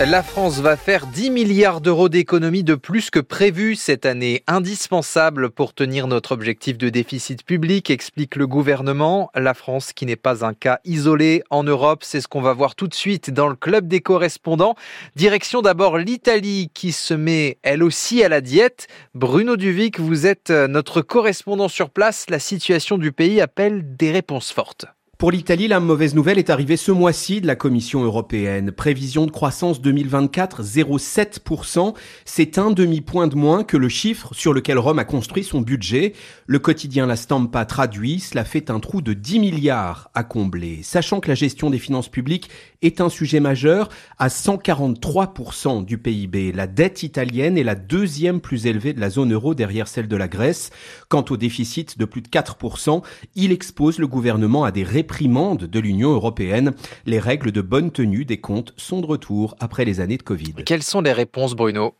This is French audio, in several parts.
La France va faire 10 milliards d'euros d'économies de plus que prévu cette année, indispensable pour tenir notre objectif de déficit public, explique le gouvernement. La France qui n'est pas un cas isolé en Europe, c'est ce qu'on va voir tout de suite dans le club des correspondants. Direction d'abord l'Italie qui se met elle aussi à la diète. Bruno Duvic, vous êtes notre correspondant sur place. La situation du pays appelle des réponses fortes. Pour l'Italie, la mauvaise nouvelle est arrivée ce mois-ci de la Commission européenne. Prévision de croissance 2024 0,7%. C'est un demi-point de moins que le chiffre sur lequel Rome a construit son budget. Le quotidien La Stampa traduit, cela fait un trou de 10 milliards à combler. Sachant que la gestion des finances publiques est un sujet majeur à 143% du PIB. La dette italienne est la deuxième plus élevée de la zone euro derrière celle de la Grèce. Quant au déficit de plus de 4%, il expose le gouvernement à des de l'Union européenne. Les règles de bonne tenue des comptes sont de retour après les années de Covid. Quelles sont les réponses, Bruno?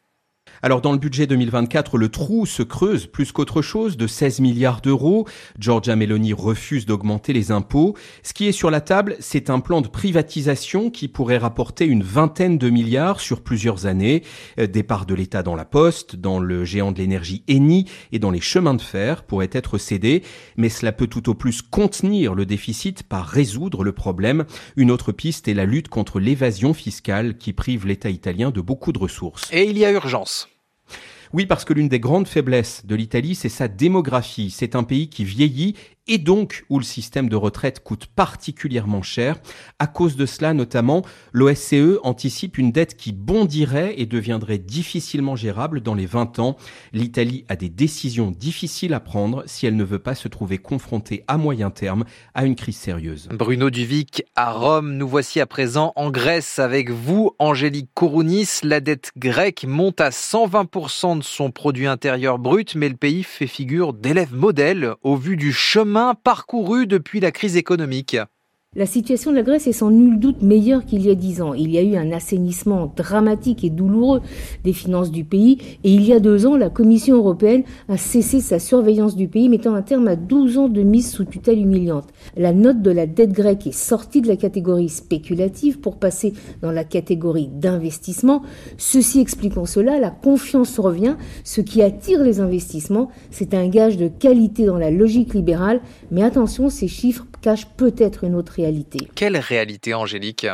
Alors dans le budget 2024, le trou se creuse plus qu'autre chose de 16 milliards d'euros. Giorgia Meloni refuse d'augmenter les impôts. Ce qui est sur la table, c'est un plan de privatisation qui pourrait rapporter une vingtaine de milliards sur plusieurs années. Euh, départ de l'État dans la poste, dans le géant de l'énergie Eni et dans les chemins de fer pourraient être cédés. Mais cela peut tout au plus contenir le déficit par résoudre le problème. Une autre piste est la lutte contre l'évasion fiscale qui prive l'État italien de beaucoup de ressources. Et il y a urgence. Oui, parce que l'une des grandes faiblesses de l'Italie, c'est sa démographie. C'est un pays qui vieillit et donc où le système de retraite coûte particulièrement cher. À cause de cela, notamment, l'OSCE anticipe une dette qui bondirait et deviendrait difficilement gérable dans les 20 ans. L'Italie a des décisions difficiles à prendre si elle ne veut pas se trouver confrontée à moyen terme à une crise sérieuse. Bruno Duvic à Rome, nous voici à présent en Grèce avec vous, Angélique Kourounis. La dette grecque monte à 120% de son produit intérieur brut, mais le pays fait figure d'élève modèle au vu du chemin parcouru depuis la crise économique. La situation de la Grèce est sans nul doute meilleure qu'il y a dix ans. Il y a eu un assainissement dramatique et douloureux des finances du pays et il y a deux ans, la Commission européenne a cessé sa surveillance du pays, mettant un terme à 12 ans de mise sous tutelle humiliante. La note de la dette grecque est sortie de la catégorie spéculative pour passer dans la catégorie d'investissement. Ceci expliquant cela, la confiance revient. Ce qui attire les investissements, c'est un gage de qualité dans la logique libérale. Mais attention, ces chiffres cache peut-être une autre réalité. Quelle réalité, Angélique?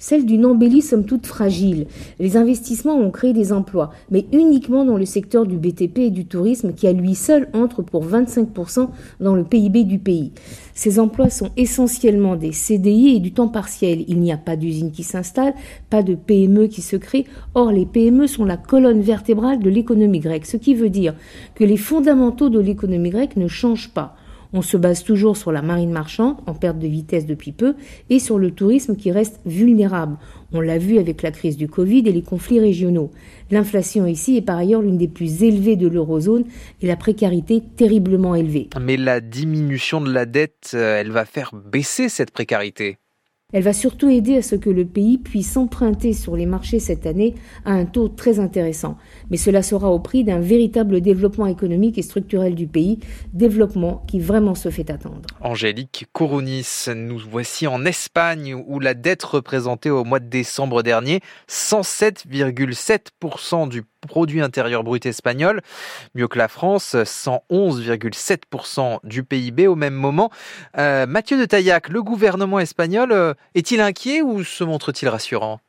Celle d'une embellie somme toute fragile. Les investissements ont créé des emplois, mais uniquement dans le secteur du BTP et du tourisme qui à lui seul entre pour 25% dans le PIB du pays. Ces emplois sont essentiellement des CDI et du temps partiel. Il n'y a pas d'usine qui s'installe, pas de PME qui se crée. Or, les PME sont la colonne vertébrale de l'économie grecque, ce qui veut dire que les fondamentaux de l'économie grecque ne changent pas. On se base toujours sur la marine marchande, en perte de vitesse depuis peu, et sur le tourisme qui reste vulnérable. On l'a vu avec la crise du Covid et les conflits régionaux. L'inflation ici est par ailleurs l'une des plus élevées de l'eurozone et la précarité terriblement élevée. Mais la diminution de la dette, euh, elle va faire baisser cette précarité. Elle va surtout aider à ce que le pays puisse emprunter sur les marchés cette année à un taux très intéressant. Mais cela sera au prix d'un véritable développement économique et structurel du pays, développement qui vraiment se fait attendre. Angélique Kourounis, nous voici en Espagne où la dette représentait au mois de décembre dernier 107,7% du produit intérieur brut espagnol, mieux que la France, 111,7% du PIB au même moment. Euh, Mathieu de Taillac, le gouvernement espagnol euh, est-il inquiet ou se montre-t-il rassurant?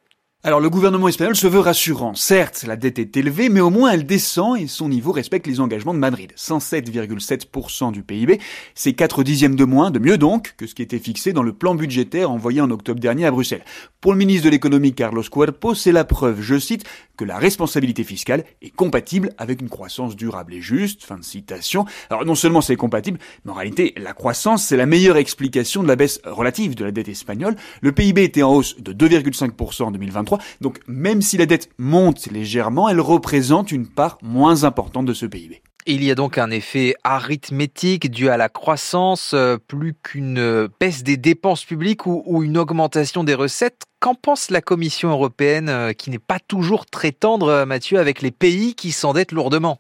Alors le gouvernement espagnol se veut rassurant. Certes, la dette est élevée, mais au moins elle descend et son niveau respecte les engagements de Madrid. 107,7% du PIB, c'est 4 dixièmes de moins, de mieux donc, que ce qui était fixé dans le plan budgétaire envoyé en octobre dernier à Bruxelles. Pour le ministre de l'économie Carlos Cuerpo, c'est la preuve, je cite, que la responsabilité fiscale est compatible avec une croissance durable et juste. Fin de citation. Alors non seulement c'est compatible, mais en réalité la croissance c'est la meilleure explication de la baisse relative de la dette espagnole. Le PIB était en hausse de 2,5% en 2023 donc même si la dette monte légèrement, elle représente une part moins importante de ce PIB. Il y a donc un effet arithmétique dû à la croissance, euh, plus qu'une baisse des dépenses publiques ou, une augmentation des recettes. Qu'en pense la Commission européenne, euh, qui n'est pas toujours très tendre, Mathieu, avec les pays qui s'endettent lourdement?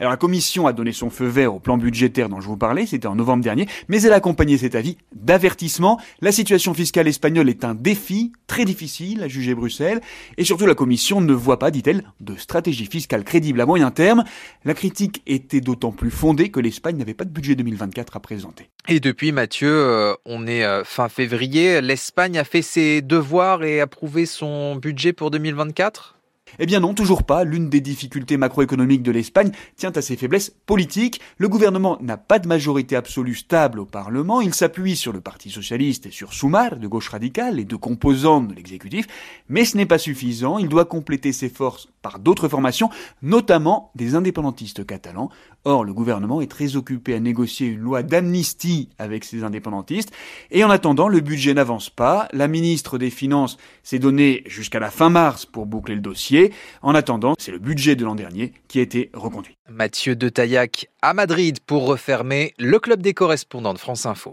Alors la Commission a donné son feu vert au plan budgétaire dont je vous parlais, c'était en novembre dernier, mais elle a accompagné cet avis d'avertissement. La situation fiscale espagnole est un défi très difficile à juger Bruxelles, et surtout la Commission ne voit pas, dit-elle, de stratégie fiscale crédible à moyen terme. La critique était d'autant plus fondée que l'Espagne n'avait pas de budget 2024 à présenter. Et depuis, Mathieu, euh, on est euh, fin février, l'Espagne a fait ses devoirs et approuvé son budget pour 2024 eh bien non, toujours pas. L'une des difficultés macroéconomiques de l'Espagne tient à ses faiblesses politiques. Le gouvernement n'a pas de majorité absolue stable au Parlement. Il s'appuie sur le Parti socialiste et sur Sumar, de gauche radicale, les deux composantes de l'exécutif. Mais ce n'est pas suffisant. Il doit compléter ses forces par d'autres formations, notamment des indépendantistes catalans. Or, le gouvernement est très occupé à négocier une loi d'amnistie avec ces indépendantistes. Et en attendant, le budget n'avance pas. La ministre des Finances s'est donné jusqu'à la fin mars pour boucler le dossier. En attendant, c'est le budget de l'an dernier qui a été reconduit. Mathieu de Taillac à Madrid pour refermer le club des correspondants de France Info.